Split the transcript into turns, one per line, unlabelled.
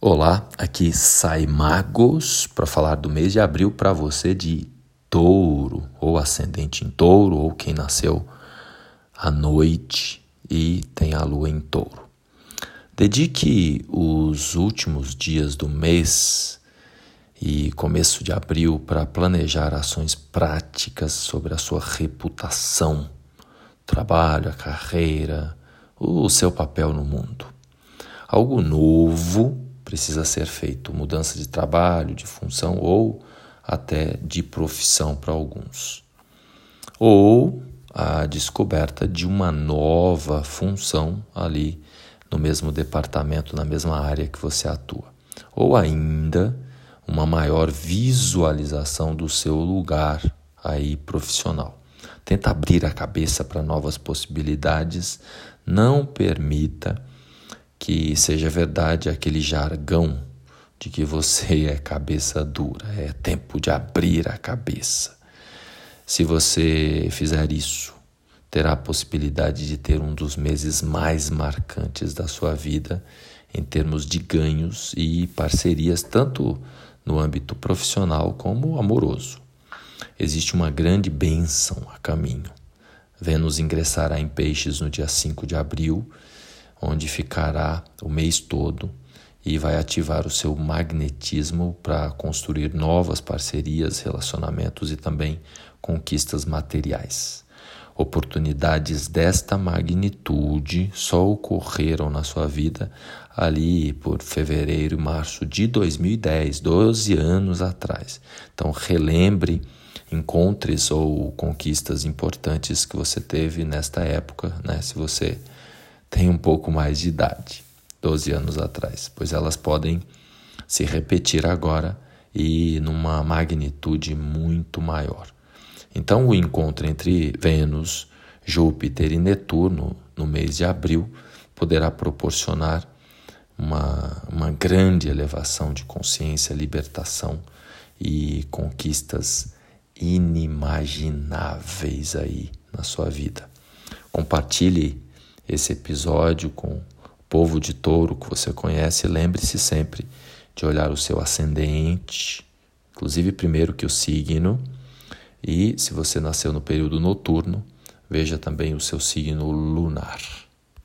Olá, aqui sai Magos para falar do mês de abril para você de touro, ou ascendente em touro, ou quem nasceu à noite e tem a lua em touro. Dedique os últimos dias do mês e começo de abril para planejar ações práticas sobre a sua reputação, trabalho, a carreira, o seu papel no mundo. Algo novo precisa ser feito, mudança de trabalho, de função ou até de profissão para alguns. Ou a descoberta de uma nova função ali no mesmo departamento, na mesma área que você atua. Ou ainda uma maior visualização do seu lugar aí profissional. Tenta abrir a cabeça para novas possibilidades, não permita que seja verdade aquele jargão de que você é cabeça dura, é tempo de abrir a cabeça. Se você fizer isso, terá a possibilidade de ter um dos meses mais marcantes da sua vida em termos de ganhos e parcerias, tanto no âmbito profissional como amoroso. Existe uma grande bênção a caminho. Vênus ingressará em Peixes no dia 5 de abril onde ficará o mês todo e vai ativar o seu magnetismo para construir novas parcerias, relacionamentos e também conquistas materiais. Oportunidades desta magnitude só ocorreram na sua vida ali por fevereiro e março de 2010, 12 anos atrás. Então, relembre encontres ou conquistas importantes que você teve nesta época, né? Se você tem um pouco mais de idade, 12 anos atrás, pois elas podem se repetir agora e numa magnitude muito maior. Então, o encontro entre Vênus, Júpiter e Netuno no mês de abril poderá proporcionar uma, uma grande elevação de consciência, libertação e conquistas inimagináveis aí na sua vida. Compartilhe esse episódio com o povo de touro que você conhece, lembre-se sempre de olhar o seu ascendente, inclusive primeiro que o signo, e se você nasceu no período noturno, veja também o seu signo lunar.